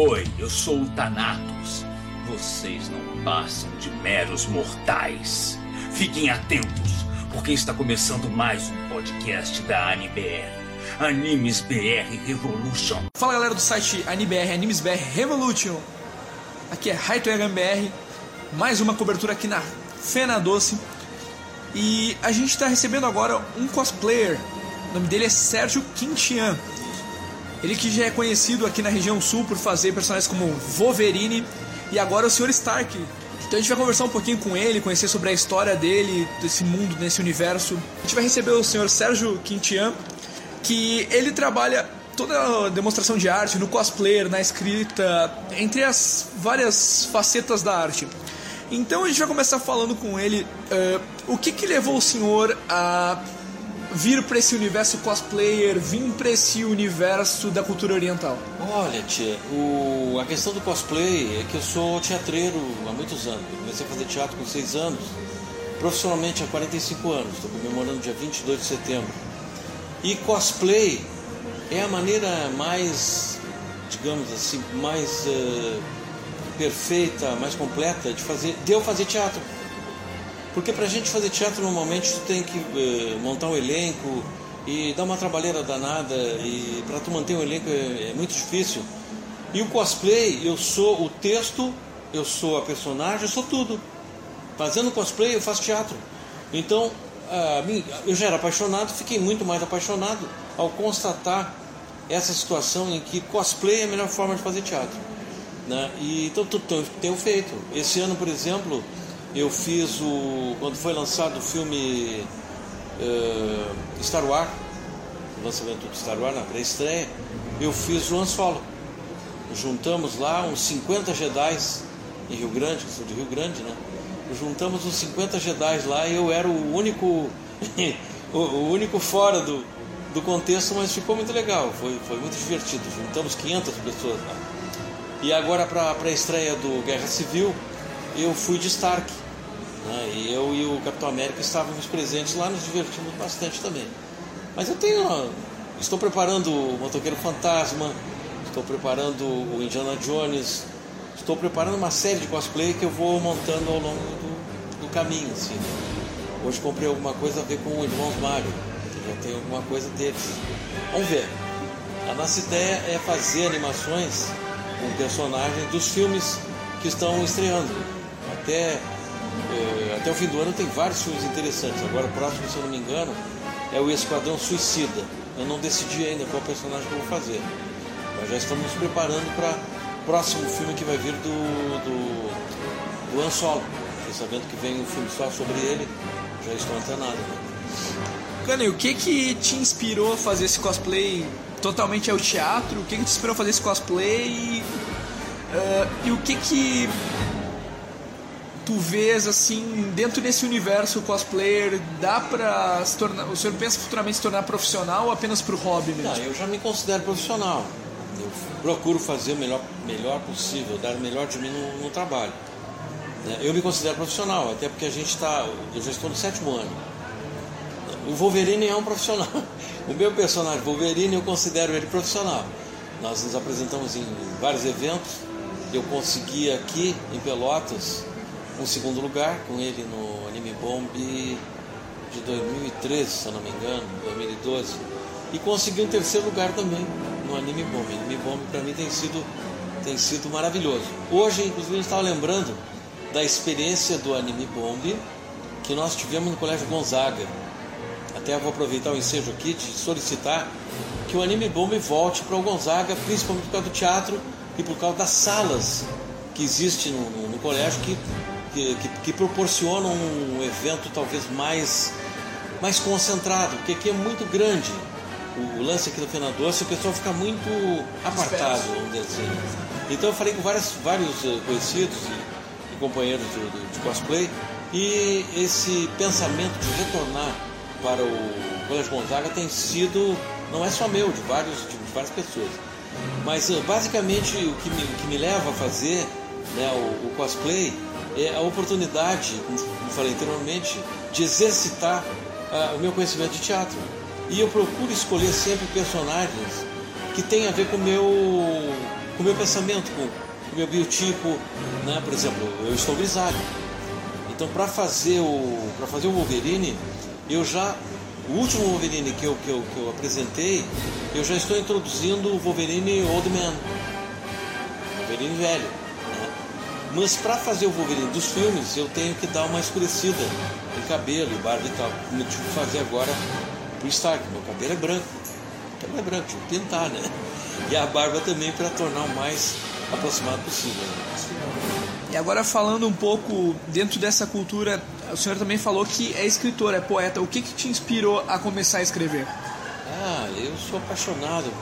Oi, eu sou o Thanatos. Vocês não passam de meros mortais. Fiquem atentos, porque está começando mais um podcast da AniBR. Animes BR Revolution. Fala galera do site AniBR, Animes BR Revolution. Aqui é Raito BR, mais uma cobertura aqui na Fena Doce. E a gente está recebendo agora um cosplayer. O nome dele é Sérgio Quintian. Ele que já é conhecido aqui na região sul por fazer personagens como Wolverine e agora o Sr. Stark. Então a gente vai conversar um pouquinho com ele, conhecer sobre a história dele, desse mundo, desse universo. A gente vai receber o Sr. Sérgio Quintian, que ele trabalha toda a demonstração de arte no cosplayer, na escrita, entre as várias facetas da arte. Então a gente vai começar falando com ele uh, o que, que levou o senhor a vir para esse universo cosplayer, vir para esse universo da cultura oriental? Olha, tia, o... a questão do cosplay é que eu sou teatreiro há muitos anos. Eu comecei a fazer teatro com 6 anos, profissionalmente há 45 anos. Estou comemorando dia 22 de setembro. E cosplay é a maneira mais, digamos assim, mais uh, perfeita, mais completa de fazer, de eu fazer teatro. Porque para a gente fazer teatro normalmente tu tem que uh, montar um elenco e dar uma trabalheira danada e para tu manter um elenco é, é, muito difícil. E o cosplay, eu sou o texto, eu sou a personagem, eu sou tudo. Fazendo cosplay eu faço teatro. Então, eu já era apaixonado, fiquei muito mais apaixonado ao constatar essa situação em que cosplay é a melhor forma de fazer teatro. Né? E então tenho feito. Esse ano, por exemplo, eu fiz o. Quando foi lançado o filme uh, Star Wars, o lançamento do Star Wars na pré-estreia, eu fiz o Han Solo. Juntamos lá uns 50 Jedi em Rio Grande, que sou de Rio Grande, né? Juntamos uns 50 Jedi lá e eu era o único, o único fora do, do contexto, mas ficou muito legal, foi, foi muito divertido. Juntamos 500 pessoas lá. E agora para a estreia do Guerra Civil, eu fui de Stark. Né? E eu e o Capitão América estávamos presentes lá, nos divertimos bastante também. Mas eu tenho. Estou preparando o Motoqueiro Fantasma, estou preparando o Indiana Jones, estou preparando uma série de cosplay que eu vou montando ao longo do, do caminho. Assim, né? Hoje comprei alguma coisa a ver com o Irmãos Mario, que já tem alguma coisa deles. Vamos ver. A nossa ideia é fazer animações com personagens dos filmes que estão estreando até, é, até o fim do ano tem vários filmes interessantes. Agora o próximo, se eu não me engano, é o Esquadrão Suicida. Eu não decidi ainda qual personagem que eu vou fazer. Mas já estamos nos preparando para o próximo filme que vai vir do, do, do Han Solo. Fiquei sabendo que vem um filme só sobre ele, já estou antenado. Né? Cano, o que que te inspirou a fazer esse cosplay totalmente ao teatro? O que que te inspirou a fazer esse cosplay? Uh, e o que que tu vês assim, dentro desse universo cosplayer, dá pra se tornar. O senhor pensa futuramente se tornar profissional ou apenas pro hobby mesmo? Não, eu já me considero profissional. Eu procuro fazer o melhor, melhor possível, dar o melhor de mim no, no trabalho. Né? Eu me considero profissional, até porque a gente está. Eu já estou no sétimo ano. O Wolverine é um profissional. O meu personagem Wolverine eu considero ele profissional. Nós nos apresentamos em vários eventos. Eu consegui aqui em Pelotas um segundo lugar com ele no Anime Bomb de 2013, se eu não me engano, 2012. E consegui um terceiro lugar também no Anime Bomb. Anime Bomb para mim tem sido, tem sido maravilhoso. Hoje, inclusive, a gente estava lembrando da experiência do Anime Bomb que nós tivemos no Colégio Gonzaga. Até vou aproveitar o ensejo aqui de solicitar que o Anime Bomb volte para o Gonzaga, principalmente por causa do teatro e por causa das salas que existe no, no, no colégio que que, que, que proporcionam um evento talvez mais, mais concentrado, porque aqui é muito grande. O lance aqui do Fena Doce, o pessoal fica muito apartado, vamos dizer assim. Então eu falei com vários, vários eh, conhecidos e, e companheiros de, de, de cosplay e esse pensamento de retornar para o Colégio Gonzaga tem sido, não é só meu, de, vários, de, várias pessoas. Mas eh, basicamente o que me, que me leva a fazer né, o, o cosplay é a oportunidade, como falei anteriormente, de exercitar uh, o meu conhecimento de teatro. E eu procuro escolher sempre personagens que têm a ver com o meu, com meu pensamento, com o meu biotipo, né? Por exemplo, eu estou grisalho. Então para fazer o fazer o Wolverine, eu já o último Wolverine que eu, que eu, que eu apresentei, eu já estou introduzindo o Wolverine Old Man. Wolverine velho. Mas para fazer o Wolverine dos filmes, eu tenho que dar uma escurecida em cabelo e barba e tal. Como eu tive que fazer agora pro Stark. Meu cabelo é branco. Meu cabelo é branco, tive que pintar, né? E a barba também para tornar o mais aproximado possível. E agora falando um pouco dentro dessa cultura, o senhor também falou que é escritor, é poeta. O que, que te inspirou a começar a escrever? Ah, eu sou apaixonado.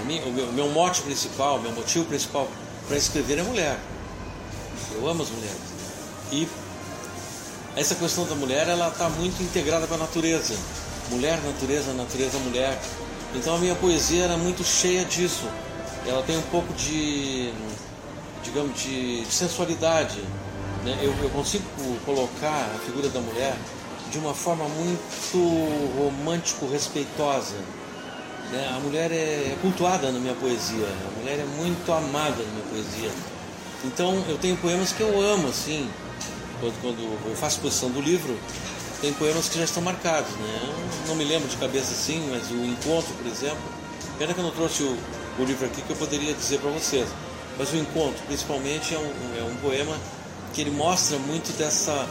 A mim, o meu, meu mote principal, meu motivo principal para escrever é mulher. Eu amo as mulheres. E essa questão da mulher, ela está muito integrada com a natureza. Mulher, natureza, natureza, mulher. Então a minha poesia era muito cheia disso. Ela tem um pouco de digamos, de, de sensualidade. Né? Eu, eu consigo colocar a figura da mulher de uma forma muito romântico, respeitosa. Né? A mulher é, é cultuada na minha poesia, a mulher é muito amada na minha poesia. Então eu tenho poemas que eu amo, assim, quando, quando eu faço exposição do livro, tem poemas que já estão marcados, né? Eu não me lembro de cabeça assim, mas o Encontro, por exemplo, pena que eu não trouxe o, o livro aqui que eu poderia dizer para vocês. Mas o encontro, principalmente, é um, é um poema que ele mostra muito dessa,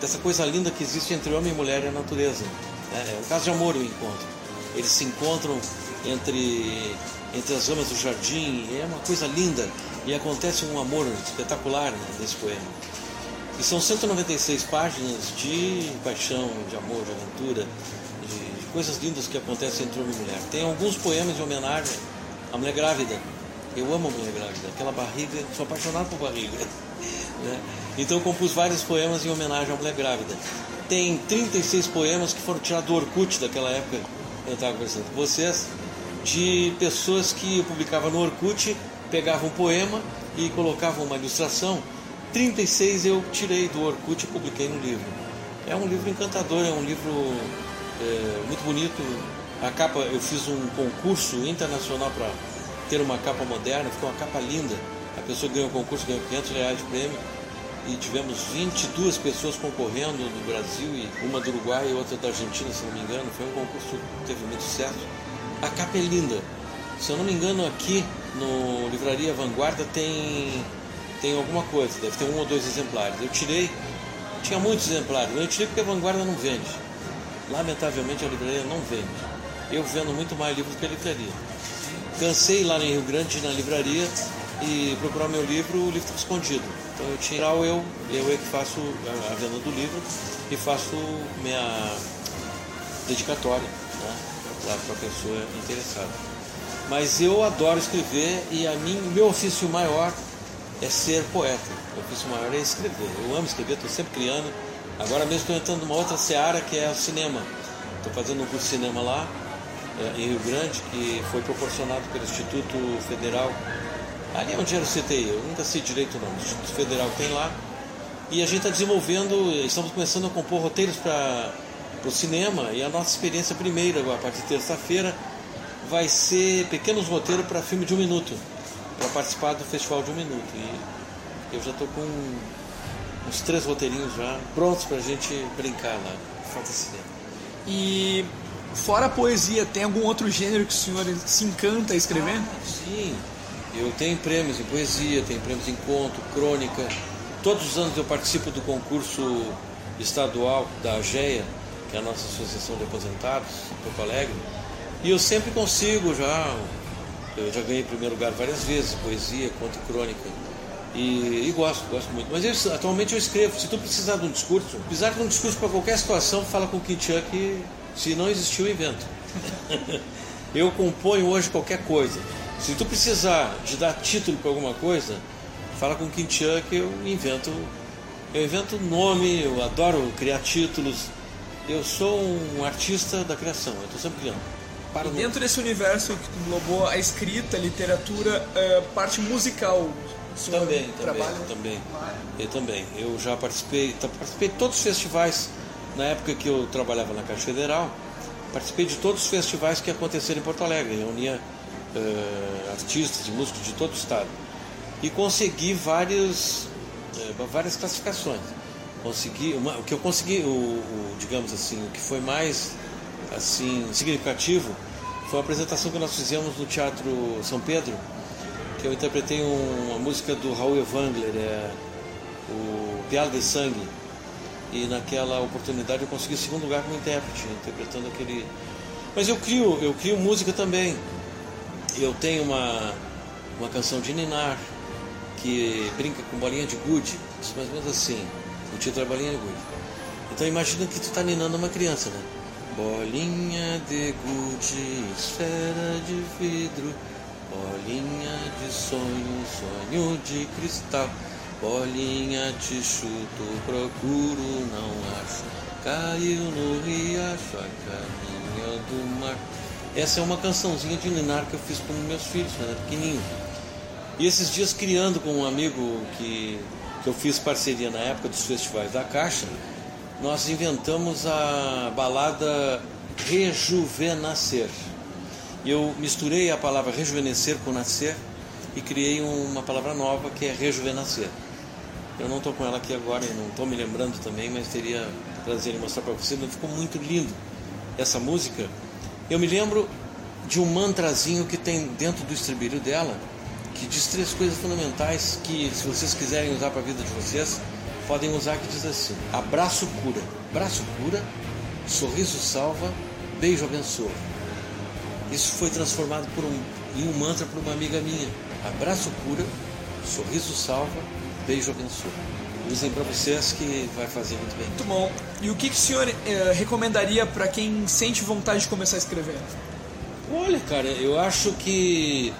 dessa coisa linda que existe entre homem e mulher e a natureza. É, é um caso de amor o encontro. Eles se encontram entre, entre as ramas do jardim, é uma coisa linda. E acontece um amor espetacular nesse poema. E são 196 páginas de paixão, de amor, de aventura, de, de coisas lindas que acontecem entre homem e mulher. Tem alguns poemas de homenagem à mulher grávida, eu amo a mulher grávida, aquela barriga, sou apaixonado por barriga. Né? Então compus vários poemas em homenagem à mulher grávida. Tem 36 poemas que foram tirados do Orkut daquela época, eu estava conversando com vocês, de pessoas que publicavam no Orkut, pegavam um poema e colocavam uma ilustração. 36 eu tirei do Orkut e publiquei no livro. É um livro encantador, é um livro é, muito bonito. A capa, eu fiz um concurso internacional para ter uma capa moderna, ficou uma capa linda. A pessoa ganhou o concurso, ganhou 500 reais de prêmio e tivemos 22 pessoas concorrendo no Brasil e uma do Uruguai e outra da Argentina, se não me engano. Foi um concurso que teve muito sucesso. A capa é linda. Se eu não me engano, aqui no Livraria Vanguarda tem, tem alguma coisa, deve ter um ou dois exemplares. Eu tirei, tinha muitos exemplares, mas eu tirei porque a Vanguarda não vende. Lamentavelmente a livraria não vende. Eu vendo muito mais livros que a livraria. Cansei lá em Rio Grande, na livraria, e procurar meu livro, o livro estava escondido. Então eu tinha eu, eu é que faço a venda do livro e faço minha dedicatória né, para a pessoa interessada. Mas eu adoro escrever e a mim, meu ofício maior é ser poeta. Meu ofício maior é escrever. Eu amo escrever, estou sempre criando. Agora mesmo estou entrando numa outra seara que é o cinema. Estou fazendo um curso de cinema lá é, em Rio Grande, que foi proporcionado pelo Instituto Federal, ali é onde o CTI, eu nunca sei direito não, o Instituto Federal tem lá, e a gente está desenvolvendo, estamos começando a compor roteiros para o cinema, e a nossa experiência primeira, a partir de terça-feira, vai ser pequenos roteiros para filme de um minuto, para participar do Festival de um Minuto. E eu já estou com uns três roteirinhos já prontos para a gente brincar lá. Falta cinema. E Fora a poesia, tem algum outro gênero que o senhor se encanta a escrever? Ah, sim, eu tenho prêmios em poesia, tenho prêmios em conto, crônica. Todos os anos eu participo do concurso estadual da AGEA, que é a nossa Associação de Aposentados, em Porto Alegre. E eu sempre consigo já, eu já ganhei primeiro lugar várias vezes, poesia, conto e crônica. E, e, gosto, gosto muito. Mas eu, atualmente eu escrevo. Se tu precisar de um discurso, precisar de um discurso para qualquer situação, fala com o Quintian que se não existiu invento. eu componho hoje qualquer coisa. Se tu precisar de dar título para alguma coisa, fala com o Quintian que eu invento. Eu invento nome, eu adoro criar títulos. Eu sou um artista da criação, eu estou sempre criando. Para e dentro desse universo que englobou a escrita, a literatura, a parte musical, também, também, também. Eu também. Eu já participei, participei de todos os festivais na época que eu trabalhava na Caixa Federal, participei de todos os festivais que aconteceram em Porto Alegre. Reunia uh, artistas e músicos de todo o estado e consegui várias, uh, várias classificações. Consegui, uma, o que eu consegui, o, o, digamos assim, o que foi mais assim significativo foi a apresentação que nós fizemos no Teatro São Pedro, que eu interpretei um, uma música do Raul Evangler, é, o Pialo de Sangue. E naquela oportunidade eu consegui o segundo lugar como intérprete, interpretando aquele. Mas eu crio, eu crio música também. Eu tenho uma, uma canção de Ninar que brinca com bolinha de gude, mais ou menos assim. O título é bolinha de gude. Então imagina que tu está ninando uma criança, né? Bolinha de gude, esfera de vidro, bolinha de sonho, sonho de cristal. Bolinha te chuto, procuro, não acho. Caiu no riacho a caminho do mar. Essa é uma cançãozinha de Linar que eu fiz com meus filhos, quando era pequenininho. E esses dias criando com um amigo que, que eu fiz parceria na época dos festivais da Caixa, nós inventamos a balada Rejuvenescer. Eu misturei a palavra rejuvenescer com nascer e criei uma palavra nova que é rejuvenescer. Eu não estou com ela aqui agora não estou me lembrando também, mas teria prazer em mostrar para você. Ficou muito lindo essa música. Eu me lembro de um mantrazinho que tem dentro do estribilho dela, que diz três coisas fundamentais que, se vocês quiserem usar para a vida de vocês, podem usar que diz assim: abraço cura, braço cura, sorriso salva, beijo abençoa. Isso foi transformado por um, em um mantra por uma amiga minha. Abraço cura, sorriso salva, beijo abençoa. Usem para vocês que vai fazer muito bem. Muito bom. E o que, que o senhor eh, recomendaria para quem sente vontade de começar a escrever? Olha, cara, eu acho que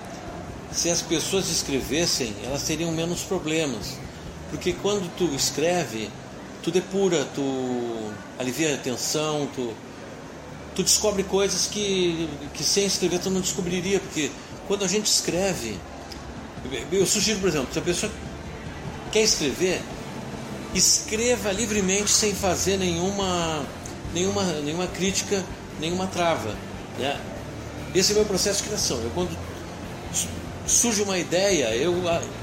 se as pessoas escrevessem, elas teriam menos problemas. Porque quando tu escreve, tu depura, tu alivia a tensão, tu, tu descobre coisas que, que sem escrever tu não descobriria. Porque quando a gente escreve, eu sugiro, por exemplo, se a pessoa quer escrever, escreva livremente sem fazer nenhuma, nenhuma, nenhuma crítica, nenhuma trava. Né? Esse é o meu processo de criação. Eu, quando surge uma ideia, eu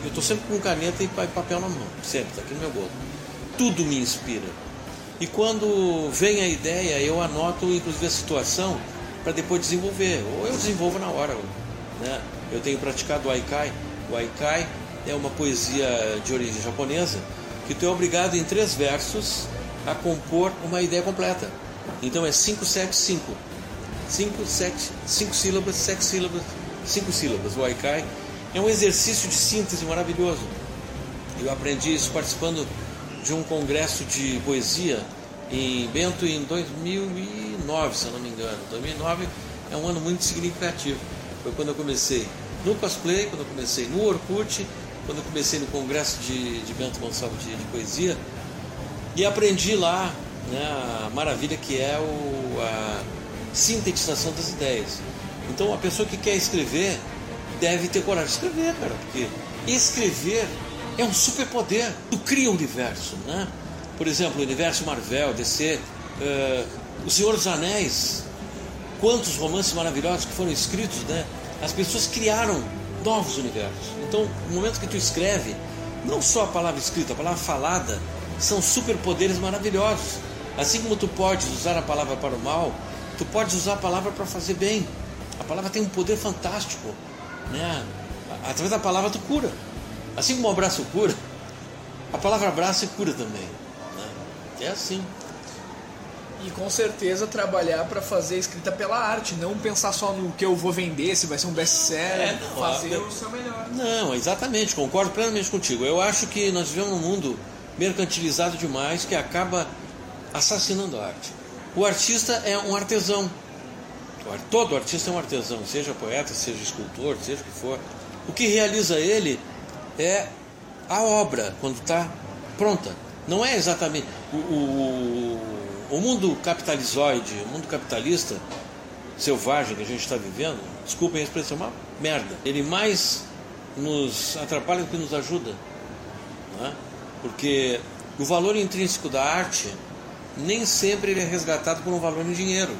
estou sempre com caneta e papel na mão, sempre, está aqui no meu bolso. Tudo me inspira. E quando vem a ideia, eu anoto inclusive a situação para depois desenvolver. Ou eu desenvolvo na hora. Né? Eu tenho praticado o Aikai. O Aikai é uma poesia de origem japonesa que tu é obrigado em três versos a compor uma ideia completa. Então é 5, 7, 5. 5, 7, 5 sílabas, 7 sílabas, cinco sílabas, o Aikai, é um exercício de síntese maravilhoso. Eu aprendi isso participando de um congresso de poesia em Bento em 2009, se eu não me engano. 2009 é um ano muito significativo. Foi quando eu comecei no cosplay, quando eu comecei no Orkut, quando eu comecei no congresso de, de Bento Gonçalves de, de poesia e aprendi lá né, a maravilha que é o, a sintetização das ideias. Então a pessoa que quer escrever deve ter coragem de escrever, cara, porque escrever é um superpoder. Tu cria um universo, né? Por exemplo, o universo Marvel, DC, uh, O Senhor dos Anéis, quantos romances maravilhosos que foram escritos, né? As pessoas criaram novos universos. Então, no momento que tu escreve, não só a palavra escrita, a palavra falada, são superpoderes maravilhosos. Assim como tu podes usar a palavra para o mal, tu podes usar a palavra para fazer bem. A palavra tem um poder fantástico. Né? Através da palavra tu cura. Assim como o abraço cura, a palavra abraço cura também. Né? É assim. E com certeza trabalhar para fazer escrita pela arte, não pensar só no que eu vou vender, se vai ser um best-seller, é, fazer o seu melhor. Não, exatamente, concordo plenamente contigo. Eu acho que nós vivemos num mundo mercantilizado demais que acaba assassinando a arte. O artista é um artesão, Todo artista é um artesão, seja poeta, seja escultor, seja o que for. O que realiza ele é a obra, quando está pronta. Não é exatamente. O, o, o mundo capitalizoide, o mundo capitalista selvagem que a gente está vivendo, desculpem a expressão, é uma merda. Ele mais nos atrapalha do que nos ajuda. É? Porque o valor intrínseco da arte nem sempre ele é resgatado por um valor em dinheiro.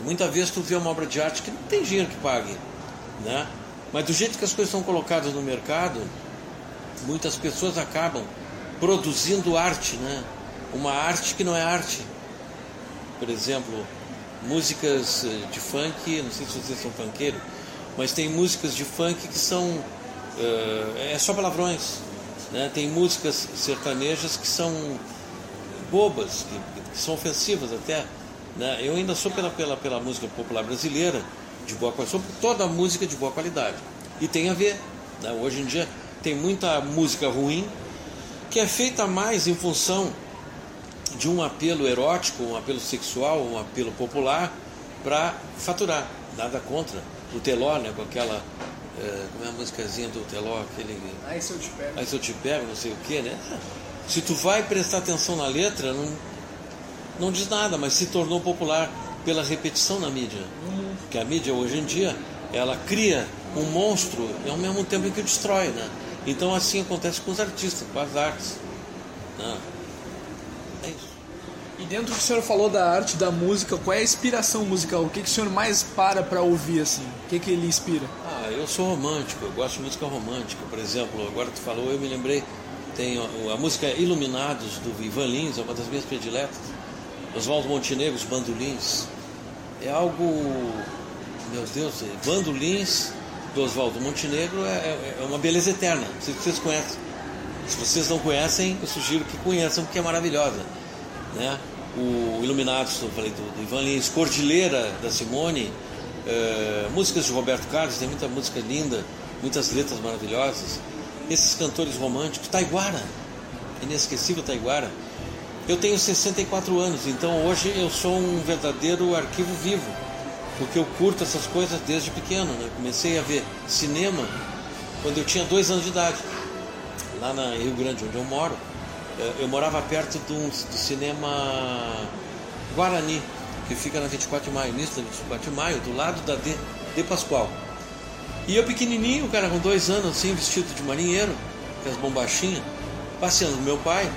Muitas vezes tu vê uma obra de arte que não tem dinheiro que pague. né? Mas do jeito que as coisas são colocadas no mercado, muitas pessoas acabam produzindo arte, né? Uma arte que não é arte. Por exemplo, músicas eh, de funk, não sei se vocês são funkeiros, mas tem músicas de funk que são uh, é só palavrões, né? Tem músicas sertanejas que são bobas, que, que são ofensivas até. Né? Eu ainda sou pela, pela, pela música popular brasileira de boa qualidade, sou toda música de boa qualidade. E tem a ver. Né? Hoje em dia tem muita música ruim que é feita mais em função de um apelo erótico, um apelo sexual, um apelo popular para faturar. Nada contra. O Teló, né, com aquela. É, como é a musicazinha do Teló? Aquele. Aí se eu te pego. Aí se eu te pego, não sei o que, né? Se tu vai prestar atenção na letra, não, não diz nada, mas se tornou popular pela repetição na mídia. Uhum. Que a mídia hoje em dia, ela cria um monstro e ao mesmo tempo que destrói, né? Então assim acontece com os artistas, com as artes. Né? É isso. E dentro do que o senhor falou da arte, da música, qual é a inspiração musical? O que, que o senhor mais para para ouvir assim? O que, que ele inspira? Ah, eu sou romântico, eu gosto de música romântica. Por exemplo, agora tu falou, eu me lembrei, tem a, a música Iluminados do Ivan Lins, é uma das minhas prediletas. Oswaldo Montenegro, os bandolins. É algo, meu Deus, bandolins do Oswaldo Montenegro é, é, é, uma beleza eterna. Não sei se vocês conhecem. Se vocês não conhecem, eu sugiro que conheçam, porque é maravilhosa. Né? O Iluminados, eu falei do, do Ivan Lins, Cordilheira da Simone, é, músicas de Roberto Carlos, tem muita música linda, muitas letras maravilhosas. Esses cantores românticos, Taiguara, inesquecível Taiguara. Eu tenho 64 anos, então hoje eu sou um verdadeiro arquivo vivo porque eu curto essas coisas desde pequeno. Né? Comecei a ver cinema quando eu tinha dois anos de idade, lá na Rio Grande, onde eu moro. Eh, eu morava perto do, do cinema Guarani, que fica na 24 de maio, da 24 de maio, do lado da De, de Pascoal. E eu pequenininho, cara, com dois anos, assim, vestido de marinheiro, com as bombachinhas, passeando com meu pai.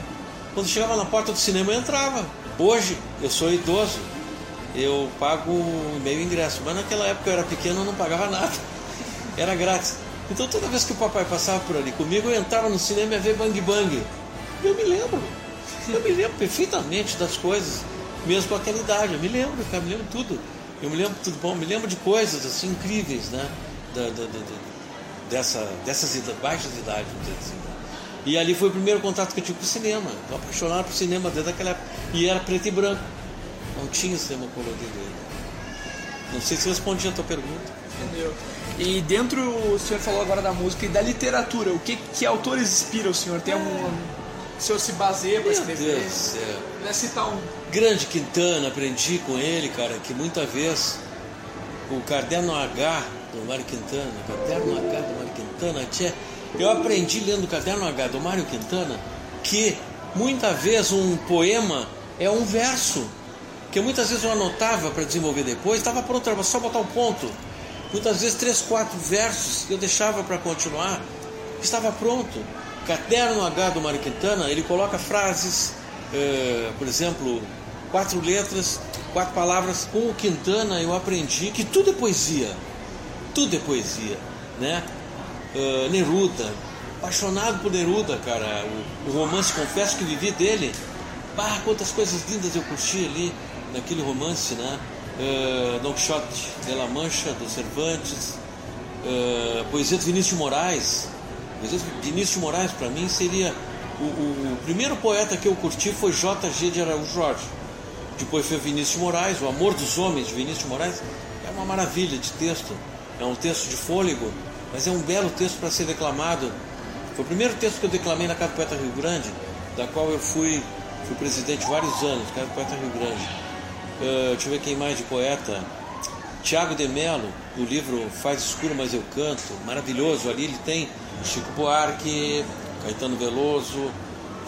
Quando chegava na porta do cinema, eu entrava. Hoje, eu sou idoso, eu pago meio ingresso. Mas naquela época eu era pequeno, eu não pagava nada. Era grátis. Então toda vez que o papai passava por ali comigo, eu entrava no cinema e ia ver Bang Bang. Eu me lembro. Eu me lembro perfeitamente das coisas, mesmo com aquela idade. Eu me lembro, cara, me lembro tudo. Eu me lembro tudo bom, me lembro de coisas assim incríveis, né? Da, da, da, dessa, dessas baixas idades, vamos dizer assim. Né? E ali foi o primeiro contato que eu tive com o cinema. Eu apaixonado por cinema desde aquela época. E era preto e branco. Não tinha cinema colorido ainda. Não sei se respondi a tua pergunta. Entendeu? E dentro, o senhor falou agora da música e da literatura. O que, que autores inspiram o senhor? Tem algum. O senhor se baseia para escrever? Deus do céu. Vai citar um. Grande Quintana, aprendi com ele, cara, que muita vez o caderno H do Mário Quintana, caderno H do Mário Quintana, tchê, eu aprendi lendo o caderno H do Mário Quintana que muita vez um poema é um verso que muitas vezes eu anotava para desenvolver depois, estava pronto, era só botar o ponto. Muitas vezes três, quatro versos que eu deixava para continuar, estava pronto. Caderno H do Mário Quintana, ele coloca frases, eh, por exemplo, quatro letras, quatro palavras. Com o Quintana eu aprendi que tudo é poesia, tudo é poesia, né? Uh, Neruda, apaixonado por Neruda, cara. O, o romance Confesso que Vivi dele, bah, quantas coisas lindas eu curti ali naquele romance, né? Uh, Don Quixote de La Mancha, do Cervantes, uh, poesia de Vinícius de Moraes. Poesia Vinícius de Moraes, para mim, seria. O, o, o, primeiro poeta que eu curti foi J.G. de Araújo Jorge. Depois foi Vinícius de Moraes, O Amor dos Homens, de Vinícius de Moraes. É uma maravilha de texto. É um texto de fôlego, mas é um belo texto para ser declamado. Foi o primeiro texto que eu declamei na Casa do Poeta Rio Grande, da qual eu fui, fui presidente vários anos, Casa do Poeta Rio Grande. Uh, deixa eu ver quem mais de poeta. Tiago de Mello, no livro Faz Escuro, Mas Eu Canto, maravilhoso. Ali ele tem Chico Buarque, Caetano Veloso.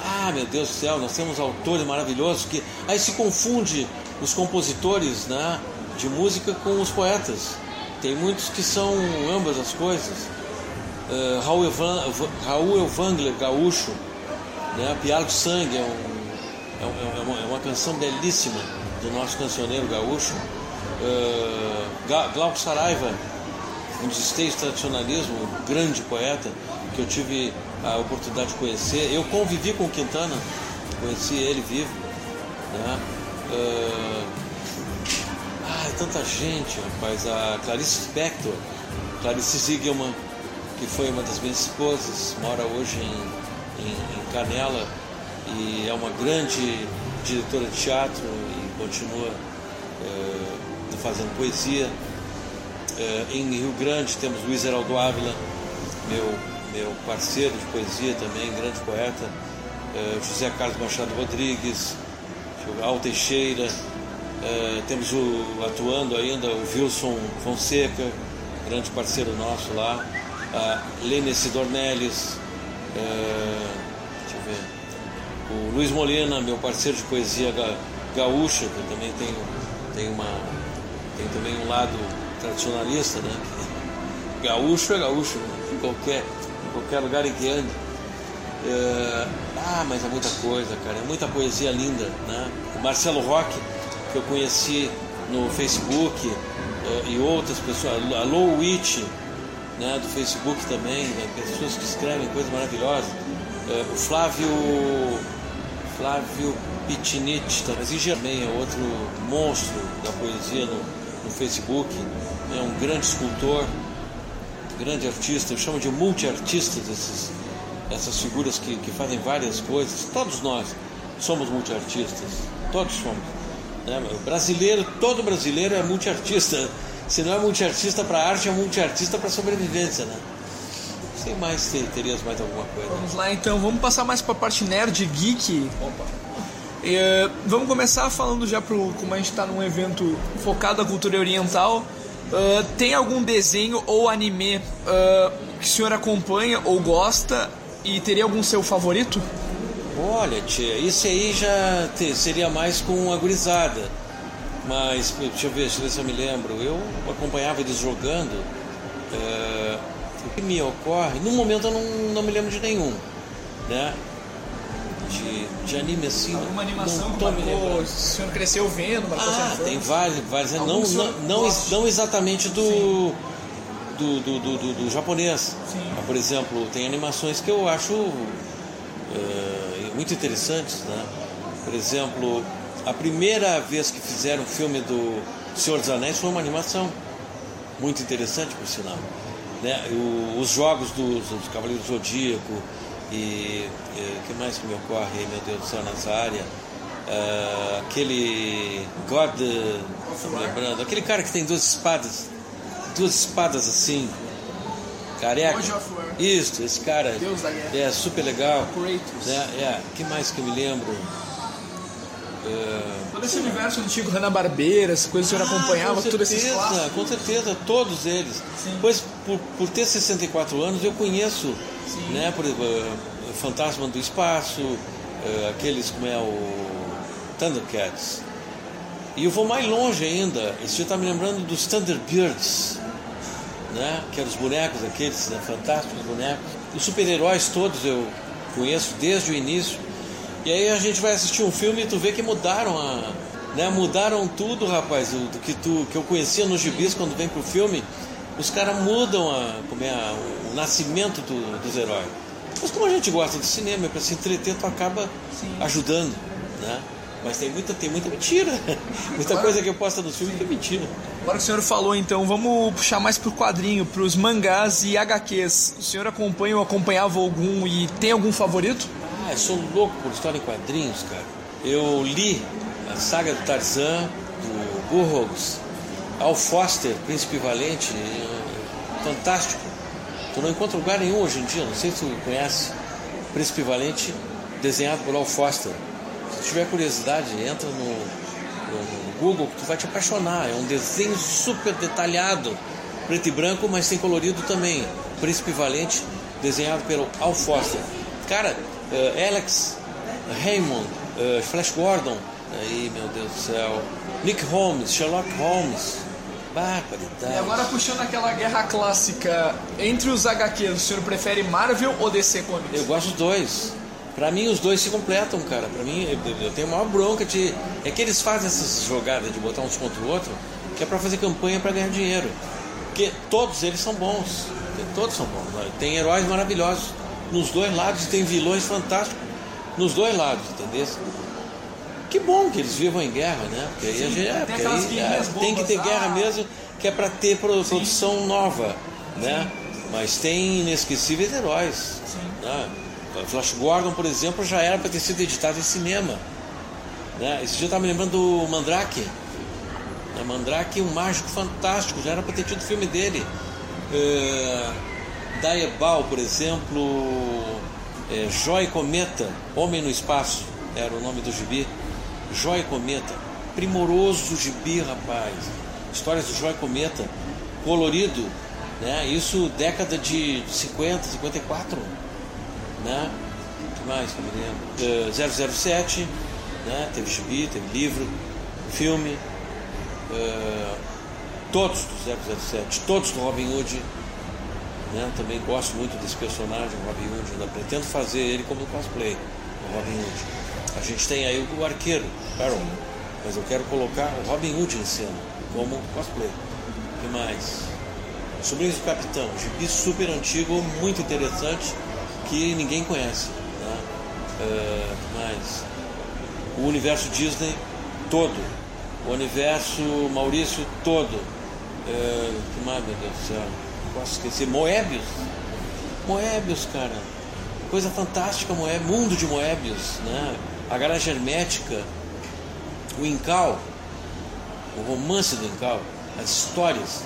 Ah, meu Deus do céu, nós temos autores maravilhosos que. Aí se confunde os compositores né, de música com os poetas. Tem muitos que são ambas as coisas. Uh, Raul, Evan, Raul Evangler, gaúcho, né, Pialo de Sangue, é, um, é, é, uma, é uma canção belíssima do nosso cancioneiro gaúcho. Uh, Glauco Saraiva um dos esteios do tradicionalismo, um grande poeta que eu tive a oportunidade de conhecer. Eu convivi com Quintana, conheci ele vivo. Né? Uh... Tanta gente, rapaz. A Clarice Spector, Clarice Ziegelman, que foi uma das minhas esposas, mora hoje em, em, em Canela e é uma grande diretora de teatro e continua uh, fazendo poesia. Uh, em Rio Grande temos Luiz Heraldo Ávila, meu, meu parceiro de poesia também, grande poeta, uh, José Carlos Machado Rodrigues, Al Teixeira, temos o, atuando ainda o Wilson Fonseca, grande parceiro nosso lá, a Lene Sidornelles, deixa eu ver, o Luiz Molina, meu parceiro de poesia gaúcha, que também tem, tem, uma, tem também um lado tradicionalista, né? Gaúcho é gaúcho, né? em qualquer, em qualquer lugar em que ande. É, ah, mas é muita coisa, cara, é muita poesia linda, né? O Marcelo Roque, que eu conheci no Facebook, é, e outras pessoas, a Low Witch, né, do Facebook também, né? pessoas que escrevem coisas maravilhosas. É, o Flávio Flávio Pitinit, talvez também é outro monstro da poesia no, no Facebook, é um grande escultor, grande artista, eu chamo de multiartistas esses, essas figuras que, que fazem várias coisas. Todos nós somos multiartistas, todos somos. Né? O brasileiro, todo brasileiro é multiartista. Se não é multiartista para arte, é multiartista para sobrevivência, né? Sem mais, terias mais alguma coisa? Vamos lá então, vamos passar mais para a parte nerd geek. Opa. Uh, vamos começar falando já pro, como a gente está num evento focado na cultura oriental. Uh, tem algum desenho ou anime uh, que o senhor acompanha ou gosta e teria algum seu favorito? Olha, tia, isso aí já te, seria mais com a gurizada. Mas, deixa eu ver, deixa eu ver se eu me lembro. Eu acompanhava eles jogando. Uh, o que me ocorre, no momento eu não, não me lembro de nenhum, né? De, de anime assim. Alguma animação que marcou, o senhor cresceu vendo, Ah, tem vários, vários não, não, não, não, exatamente do, do, do, do, do, japonês. Sim. Por exemplo, tem animações que eu acho uh, muito interessantes, né? Por exemplo, a primeira vez que fizeram o filme do Senhor dos Anéis foi uma animação muito interessante, por sinal né, o, os jogos dos, dos Cavaleiros do Zodíaco e o que mais que me ocorre aí, meu Deus do céu, nessa área? Uh, aquele God, estou lembrando, aquele cara que tem duas espadas, duas espadas assim, careca. Isso, esse cara é super legal. Né? É, que mais que eu me lembro? Uh, Todo esse universo antigo, Hanna-Barbera, as coisas que o senhor ah, acompanhava, tudo esses clássicos. Com certeza, todos eles. Sim. Pois, por, por ter 64 anos, eu conheço, Sim. né, por exemplo, uh, Fantasma do Espaço, uh, aqueles como é o Thundercats. E eu vou mais longe ainda, isso está me lembrando dos Thunderbirds, né, que eram os bonecos aqueles, né, fantásticos bonecos. Os super-heróis todos eu conheço desde o início e aí a gente vai assistir um filme e tu vê que mudaram a. Né, mudaram tudo, rapaz, do, do que, tu, que eu conhecia nos gibis quando vem pro filme. Os caras mudam a, como é, a, o nascimento do, dos heróis. Mas como a gente gosta de cinema, para se entreter, tu acaba Sim. ajudando, né? Mas tem muita, tem muita mentira. muita Agora, coisa que eu posto nos filmes que é mentira. Agora que o senhor falou, então, vamos puxar mais pro quadrinho, pros mangás e HQs. O senhor acompanha ou acompanhava algum e tem algum favorito? Ah, eu sou louco por história em quadrinhos, cara. Eu li a saga do Tarzan, do Burroughs, Al Foster, Príncipe Valente, é fantástico. Tu não encontra lugar nenhum hoje em dia, não sei se tu conhece. Príncipe Valente, desenhado por Al Foster. Se tiver curiosidade, entra no, no, no Google que tu vai te apaixonar. É um desenho super detalhado, preto e branco, mas tem colorido também. Príncipe Valente, desenhado pelo Al Foster. Cara, uh, Alex Raymond, uh, Flash Gordon, aí meu Deus do céu, Nick Holmes, Sherlock Holmes. Barbaridade. E agora puxando aquela guerra clássica entre os HQs, o senhor prefere Marvel ou DC Comics? Eu gosto dos dois. Pra mim os dois se completam, cara. Pra mim eu, tenho a maior bronca de. É que eles fazem essas jogadas de botar um contra o outro, que é pra fazer campanha pra ganhar dinheiro. Porque todos eles são bons. Todos são bons. Tem heróis maravilhosos nos dois lados e tem vilões fantásticos nos dois lados, entendeu? Que bom que eles vivam em guerra, né? Porque aí, Sim, gente, é, porque aí é, tem que ter guerra ah. mesmo, que é para ter produção Sim. nova, né? Mas tem inesquecíveis heróis. Né? Flash Gordon, por exemplo, já era para ter sido editado em cinema. Né? Esse dia eu estava me lembrando do Mandrake. Né? Mandrake, um mágico fantástico, já era para ter tido filme dele. Uh, Daebal, por exemplo, é, Joy Cometa, Homem no Espaço, era o nome do gibi. Joy Cometa, primoroso gibi, rapaz. Histórias do Joy Cometa, colorido, né? Isso década de 50, 54, né? O que mais que eu me lembro? Uh, 007, né? Teve gibi, teve livro, filme, uh, todos do 007, todos do Robin Hood, né? Também gosto muito desse personagem, Robin Hood, ainda pretendo fazer ele como cosplay, o Robin Hood. A gente tem aí o arqueiro, Carol, mas eu quero colocar o Robin Hood em cena, como cosplay. O que mais? Sobrinhos do Capitão, gibi super antigo, muito interessante, que ninguém conhece. Né? Uh, mais? O universo Disney todo. O universo Maurício todo. Uh, que mais, meu Deus do céu? Posso esquecer? Moebius. Moebius, cara. Coisa fantástica, Moebius. Mundo de Moebius, né? A garagem hermética. O Incal. O romance do Incal. As histórias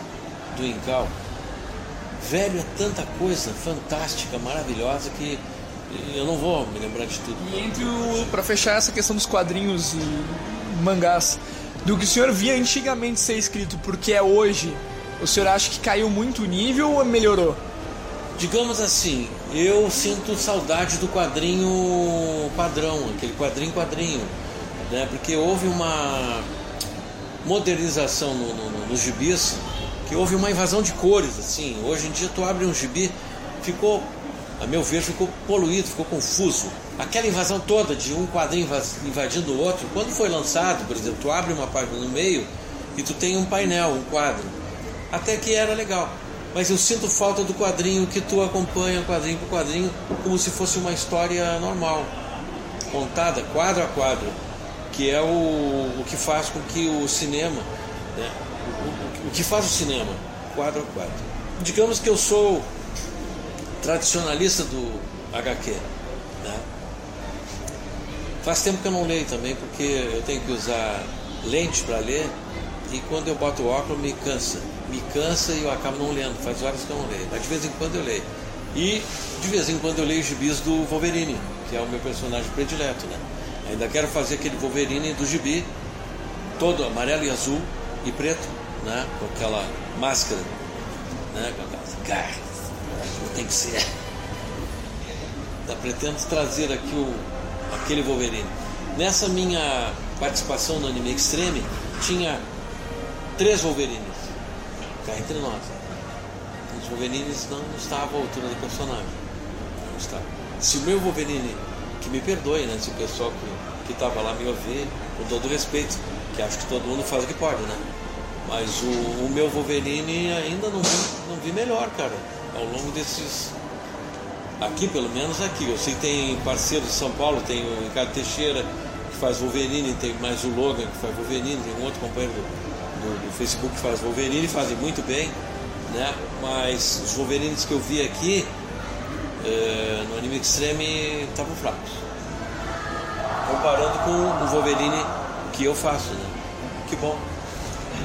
do Incal. Velho, é tanta coisa fantástica, maravilhosa que eu não vou me lembrar de tudo. E entre o. Pra fechar essa questão dos quadrinhos e mangás, do que o senhor via antigamente ser escrito porque é hoje, o senhor acha que caiu muito o nível ou melhorou? Digamos assim, eu sinto saudade do quadrinho padrão, aquele quadrinho quadrinho, né? Porque houve uma modernização no, no, nos gibis que houve uma invasão de cores, assim. Hoje em dia tu abre um gibi, ficou, a meu ver, ficou poluído, ficou confuso. Aquela invasão toda de um quadrinho invadindo o outro, quando foi lançado, por exemplo, tu abre uma página no meio e tu tem um painel, um quadro. Até que era legal. Mas eu sinto falta do quadrinho que tu acompanha quadrinho por quadrinho, como se fosse uma história normal, contada quadro a quadro, que é o, o que faz com que o cinema né, o que faz o cinema, quadro a quadro. Digamos que eu sou tradicionalista do HQ. Né? Faz tempo que eu não leio também, porque eu tenho que usar lente para ler e quando eu boto o óculos me cansa. Me cansa e eu acabo não lendo. Faz horas que eu não leio, mas de vez em quando eu leio. E de vez em quando eu leio os gibis do Wolverine, que é o meu personagem predileto. Né? Ainda quero fazer aquele Wolverine do gibi, todo amarelo e azul e preto, né? com aquela máscara, né? com aquelas garras. Tem que ser. Tá, pretendo trazer aqui o, aquele Wolverine. Nessa minha participação no Anime Extreme, tinha três Wolverines. Cá entre nós. Os Wolverines não estavam à altura do personagem. Não. Se o meu Wolverine, que me perdoe, né? Se o pessoal que estava lá me ouvir, com todo respeito, que acho que todo mundo faz o que pode, né? Mas o, o meu Wolverine ainda não vi, não vi melhor, cara. Ao longo desses. Aqui, pelo menos aqui. Eu sei que tem parceiros de São Paulo, tem o Ricardo Teixeira, que faz Wolverine, tem mais o Logan, que faz Wolverine, tem um outro companheiro do, do, do Facebook que faz Wolverine, fazem muito bem, né? Mas os Wolverines que eu vi aqui é, no Anime Extreme estavam fracos. Comparando com o Wolverine que eu faço, né? Que bom.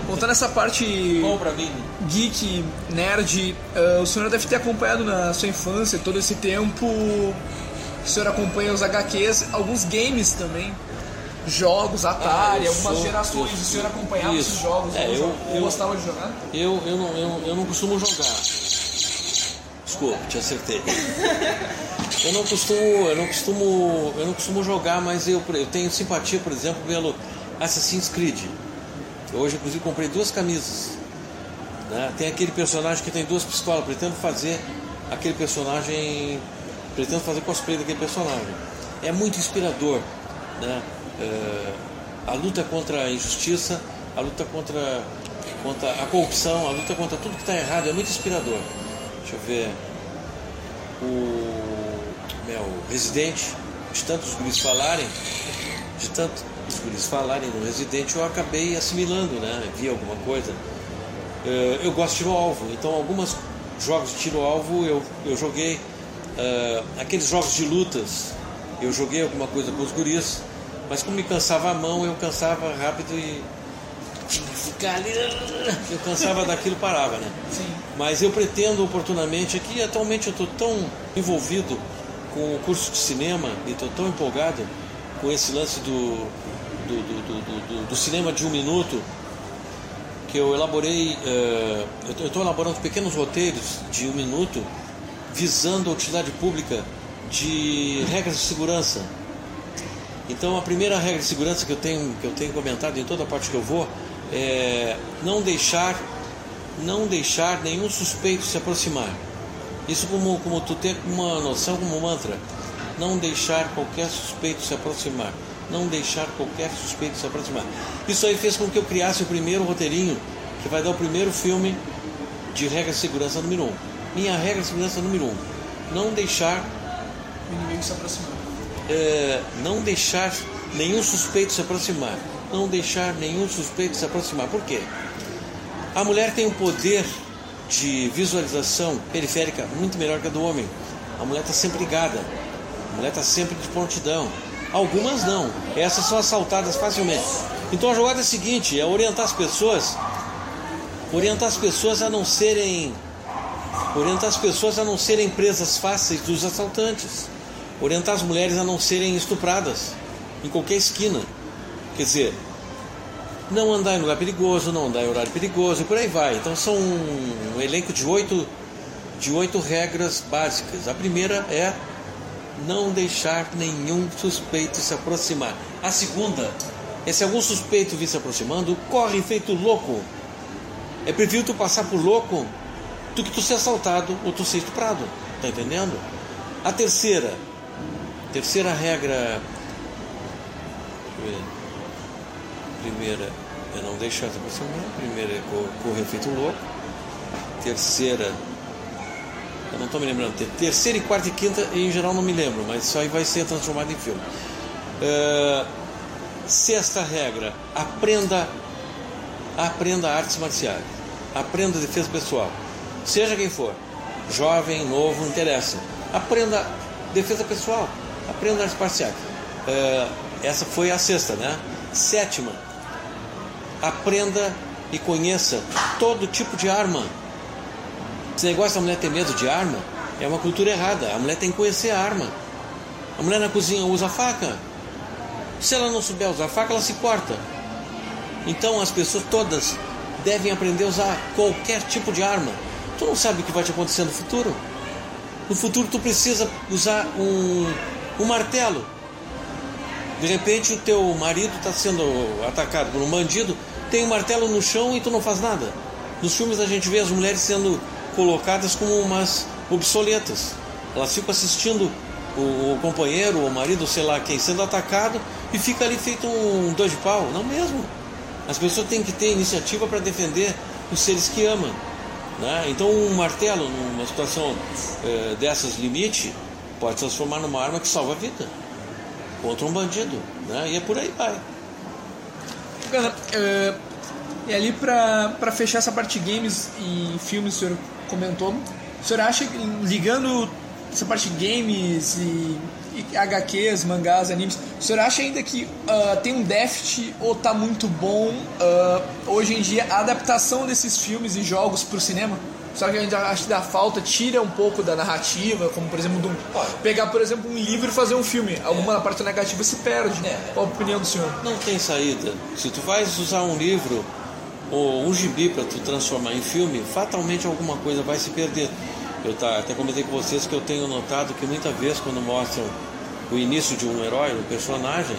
Voltando essa parte Bom pra mim. geek, nerd, uh, o senhor deve ter acompanhado na sua infância todo esse tempo. O senhor acompanha os HQs, alguns games também. Jogos, Atari, ah, algumas sou, gerações. o senhor acompanhava isso. esses jogos? É, eu, eu, gostava de jogar? Eu, eu, não, eu, eu não costumo jogar. Desculpa, te acertei. eu não costumo, eu não costumo, eu não costumo jogar, mas eu, eu tenho simpatia, por exemplo, pelo Assassin's Creed. Hoje, inclusive, comprei duas camisas. Né? Tem aquele personagem que tem duas pistolas. Pretendo fazer aquele personagem. Pretendo fazer cosplay daquele personagem. É muito inspirador. Né? É, a luta contra a injustiça, a luta contra contra a corrupção, a luta contra tudo que está errado, é muito inspirador. Deixa eu ver. O meu Residente, de tantos guris falarem, de tanto guris falarem no Residente, eu acabei assimilando, né? Vi alguma coisa. Eh, eu gosto de tiro-alvo, então alguns jogos de tiro-alvo eu, eu joguei. Uh, aqueles jogos de lutas, eu joguei alguma coisa com os guris, mas como me cansava a mão, eu cansava rápido e ficar ali, eu cansava daquilo parava, né? Sim. Mas eu pretendo oportunamente aqui, atualmente eu estou tão envolvido com o curso de cinema e estou tão empolgado com esse lance do, do, do, do, do cinema de um minuto que eu elaborei, uh, eu estou elaborando pequenos roteiros de um minuto visando a utilidade pública de regras de segurança. Então a primeira regra de segurança que eu tenho, que eu tenho comentado em toda a parte que eu vou é não deixar, não deixar nenhum suspeito se aproximar. Isso como, como tu ter uma noção, como mantra. Não deixar qualquer suspeito se aproximar. Não deixar qualquer suspeito se aproximar. Isso aí fez com que eu criasse o primeiro roteirinho, que vai dar o primeiro filme de regra de segurança número um. Minha regra de segurança número um. Não deixar O inimigo se aproximar. é, não deixar nenhum suspeito se aproximar. Não deixar nenhum suspeito se aproximar. Por quê? A mulher tem um poder de visualização periférica muito melhor que a do homem. A mulher está sempre ligada. A mulher está sempre de prontidão. Algumas não. Essas são assaltadas facilmente. Então a jogada é a seguinte: é orientar as pessoas, orientar as pessoas a não serem, orientar as pessoas a não serem presas fáceis dos assaltantes orientar as mulheres a não serem estupradas em qualquer esquina. Quer dizer, não andar em lugar perigoso, não andar em horário perigoso e por aí vai. Então são um elenco de oito, de oito regras básicas. A primeira é não deixar nenhum suspeito se aproximar. A segunda é se algum suspeito vir se aproximando, corre feito louco. É preferível tu passar por louco do que tu ser assaltado ou tu ser estuprado. Tá entendendo? A terceira, terceira regra. Primeira é não deixar se aproximar. Primeira é cor- correr feito louco. Terceira. Eu não estou me lembrando. Ter- Terceira e quarta e quinta, em geral, não me lembro, mas isso aí vai ser transformado em filme. Ah, sexta regra: aprenda, aprenda artes marciais. Aprenda defesa pessoal. Seja quem for, jovem, novo, não interessa. Aprenda defesa pessoal. Aprenda artes marciais. Ah, essa foi a sexta, né? Sétima: aprenda e conheça todo tipo de arma. Esse negócio da mulher ter medo de arma é uma cultura errada. A mulher tem que conhecer a arma. A mulher na cozinha usa faca. Se ela não souber usar faca, ela se corta. Então as pessoas todas devem aprender a usar qualquer tipo de arma. Tu não sabe o que vai te acontecer no futuro. No futuro tu precisa usar um, um martelo. De repente o teu marido está sendo atacado por um bandido, tem um martelo no chão e tu não faz nada. Nos filmes a gente vê as mulheres sendo colocadas como umas obsoletas. Elas ficam assistindo o, o companheiro, o marido, sei lá quem, sendo atacado e fica ali feito um dois de pau. Não mesmo. As pessoas têm que ter iniciativa para defender os seres que amam. Né? Então um martelo numa situação eh, dessas limite pode transformar numa arma que salva a vida contra um bandido, né? E é por aí vai. É, e ali pra fechar essa parte games e filmes, senhor comentou. O senhor acha que ligando essa parte de games e, e HQs, mangás, animes, o senhor acha ainda que ah, tem um déficit ou tá muito bom ah, hoje em dia a adaptação desses filmes e jogos pro cinema? Só que ainda acho que dá falta, tira um pouco da narrativa, como por exemplo, um- pegar por exemplo um livro e fazer um filme. Alguma parte negativa se perde. Qual a opinião do senhor? Não tem saída. Se tu vais usar um livro ou um gibi para tu transformar em filme, fatalmente alguma coisa vai se perder. Eu tá, até comentei com vocês que eu tenho notado que muitas vezes quando mostram o início de um herói, um personagem,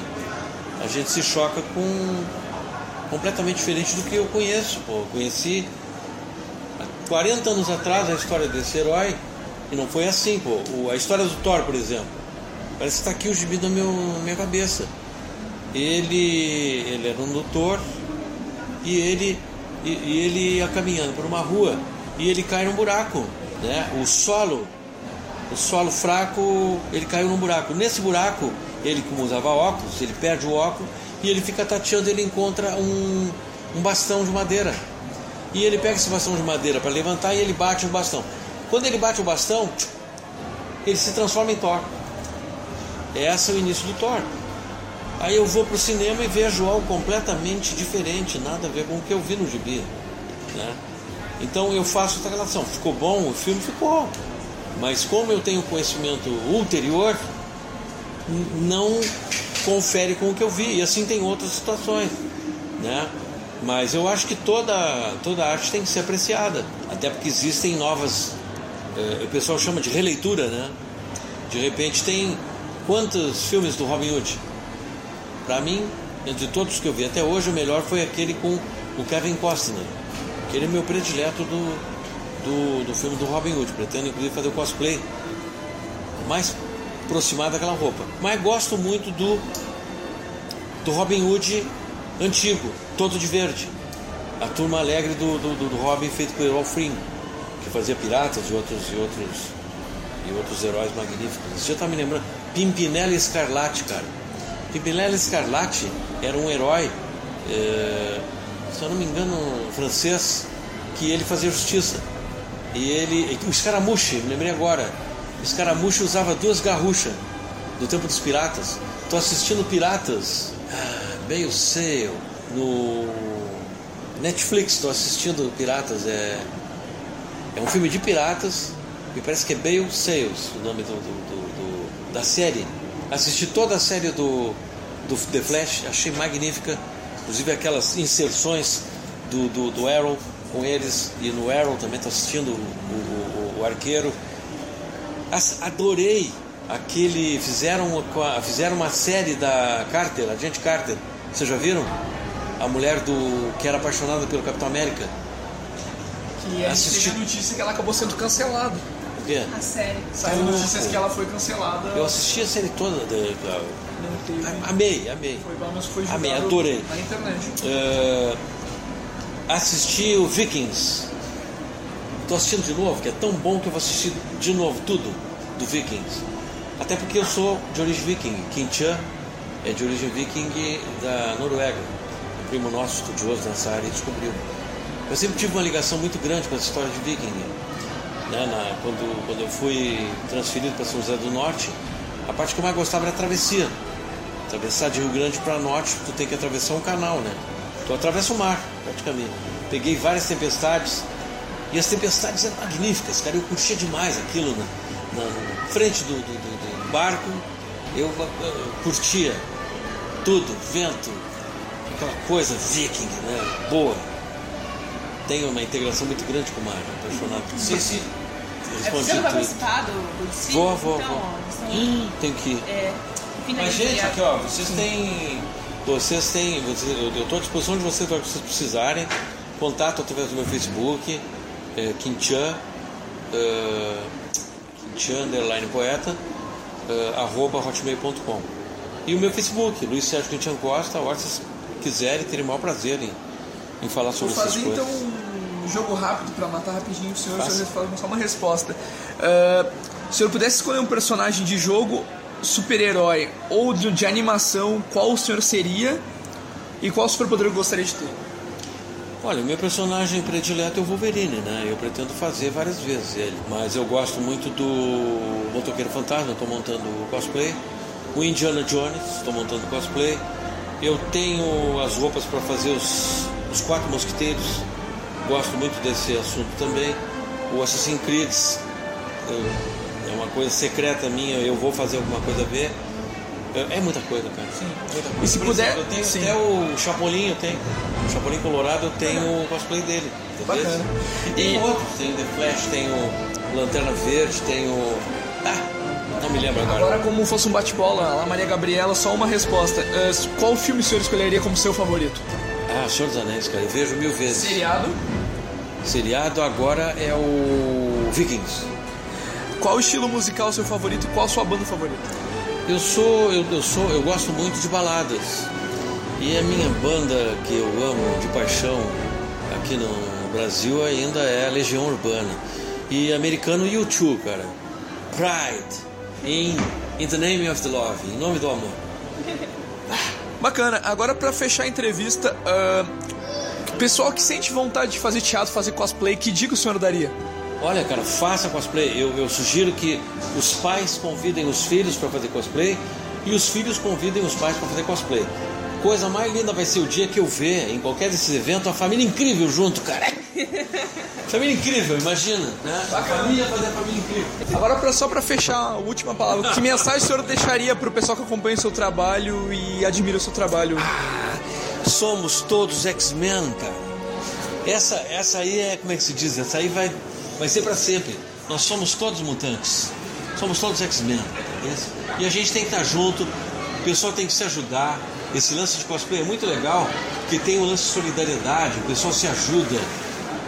a gente se choca com completamente diferente do que eu conheço. Pô, eu conheci há 40 anos atrás a história desse herói e não foi assim, pô. O- a história do Thor, por exemplo. Parece que está aqui o gibi na minha cabeça. Ele, ele era um doutor e ele, e, e ele ia caminhando por uma rua e ele cai num buraco, né? O solo, o solo fraco, ele caiu num buraco. Nesse buraco, ele como usava óculos, ele perde o óculos e ele fica tateando, ele encontra um, um bastão de madeira. E ele pega esse bastão de madeira para levantar e ele bate o bastão. Quando ele bate o bastão, ele se transforma em Thor. Esse é o início do Thor. Aí eu vou pro cinema e vejo algo completamente diferente, nada a ver com o que eu vi no gibi. Né? Então eu faço essa relação. Ficou bom? O filme ficou. Mas como eu tenho conhecimento ulterior, não confere com o que eu vi. E assim tem outras situações. Né? Mas eu acho que toda, toda arte tem que ser apreciada. Até porque existem novas. Eh, o pessoal chama de releitura, né? De repente tem. Quantos filmes do Robin Hood? Para mim, de todos que eu vi até hoje, o melhor foi aquele com o Kevin Costner, que ele é meu predileto do, do, do filme do Robin Hood. Pretendo inclusive fazer o cosplay mais aproximado daquela roupa. Mas gosto muito do, do Robin Hood antigo, todo de verde. A turma alegre do, do, do Robin feito por Errol Flynn, que fazia piratas e outros e outros e outros heróis magníficos. Você já tá me lembrando? Pimpinela Escarlate, cara. Pimpinela Escarlate era um herói, é, se eu não me engano, francês, que ele fazia justiça. E ele. O escaramuche, me lembrei agora. O escaramuche usava duas garruchas do tempo dos piratas. Tô assistindo Piratas, ah, Bale Sail, no Netflix, estou assistindo Piratas. É, é um filme de piratas, me parece que é Bale Sales, o nome do, do, do, do da série. Assisti toda a série do, do The Flash, achei magnífica, inclusive aquelas inserções do, do, do Arrow com eles, e no Arrow também estou assistindo o, o, o, Arqueiro. Adorei aquele. Fizeram, fizeram uma série da Carter, a gente Carter, vocês já viram? A mulher do que era apaixonada pelo Capitão América. Que a Assisti... gente notícia que ela acabou sendo cancelada quê? A série. Saiu notícias que ela foi cancelada. Eu assisti a série toda. De, teve. Amei, amei. Foi, mas foi amei, adorei. Na internet. Uh, assisti o Vikings. Estou assistindo de novo, que é tão bom que eu vou assistir de novo tudo do Vikings. Até porque eu sou de origem viking. Kim Chan é de origem viking da Noruega. Um primo nosso, estudioso nessa área, descobriu. Eu sempre tive uma ligação muito grande com essa história de viking. Né, na, quando, quando eu fui transferido para São José do Norte, a parte que eu mais gostava era a travessia. Atravessar de Rio Grande para Norte, tu tem que atravessar um canal, né? Tu atravessa o mar, praticamente. Peguei várias tempestades, e as tempestades eram magníficas, cara. Eu curtia demais aquilo na, na frente do, do, do, do barco. Eu, eu, curtia tudo, vento, aquela coisa viking, né? Boa tenho uma integração muito grande com o mar, apaixonado. Sim, sim. É, você não vai participar do, do desfile? Vou, vou, então, vou. Hum, tem que ir. É, Mas, gente, aqui, ó, vocês têm. Vocês têm. Vocês, eu estou à disposição de vocês para vocês precisarem. Contato através do meu Facebook, é, Kinchan, uh, Kinchan, underline poeta, uh, arroba hotmail.com. E o meu Facebook, Luiz Sérgio Kinchan Costa, a hora que vocês quiserem, terem o maior prazer em em falar sobre Vou fazer, essas coisas. então um jogo rápido para matar rapidinho o senhor, o senhor só uma resposta. Uh, se o senhor pudesse escolher um personagem de jogo, super-herói ou de, de, animação, qual o senhor seria e qual superpoder gostaria de ter? Olha, o meu personagem predileto é o Wolverine, né? Eu pretendo fazer várias vezes ele, mas eu gosto muito do Motoqueiro Fantasma, estou montando o cosplay. O Indiana Jones, estou montando cosplay. Eu tenho as roupas para fazer os os Quatro Mosquiteiros, gosto muito desse assunto também. O Assassin's Creed é uma coisa secreta minha, eu vou fazer alguma coisa a ver. É, é muita coisa, cara. Sim, muita coisa. E se Por puder. Exemplo, eu tenho sim. até o Chapolin, eu tenho. O Chapolin Colorado, eu tenho o cosplay dele. Bacana. E tem e... outros, tem o The Flash, tem o Lanterna Verde, tem o. Ah, não me lembro agora. Agora, como fosse um bate-bola, lá Maria Gabriela, só uma resposta. Uh, qual filme o senhor escolheria como seu favorito? Ah, Senhor dos Anéis, cara, eu vejo mil vezes. Seriado? Seriado agora é o Vikings. Qual estilo musical seu favorito e qual sua banda favorita? Eu sou, eu, eu sou, eu gosto muito de baladas. E a minha banda que eu amo de paixão aqui no Brasil ainda é a Legião Urbana. E americano U2, cara. Pride. In, in the name of the love. Em nome do amor. Bacana. Agora para fechar a entrevista, uh, pessoal que sente vontade de fazer teatro, fazer cosplay, que dica o senhor daria? Olha, cara, faça cosplay. Eu, eu sugiro que os pais convidem os filhos para fazer cosplay e os filhos convidem os pais para fazer cosplay. Coisa mais linda vai ser o dia que eu ver em qualquer desses eventos a família incrível junto, cara. família incrível, imagina, né? A família fazer a família incrível. Agora, pra, só para fechar a última palavra, que mensagem o senhor deixaria pro pessoal que acompanha o seu trabalho e admira o seu trabalho? Ah, somos todos X-Men, cara. Essa, essa aí é, como é que se diz? Essa aí vai, vai ser para sempre. Nós somos todos mutantes. Somos todos X-Men. E a gente tem que estar junto, o pessoal tem que se ajudar. Esse lance de cosplay é muito legal, porque tem o lance de solidariedade, o pessoal se ajuda,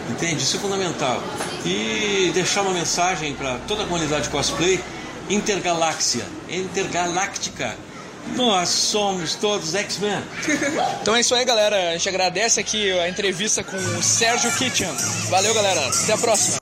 entende? Isso é fundamental. E deixar uma mensagem para toda a comunidade de cosplay intergaláxia, intergaláctica. Nós somos todos X-Men. então é isso aí, galera. A gente agradece aqui a entrevista com o Sérgio Kitchen. Valeu, galera. Até a próxima.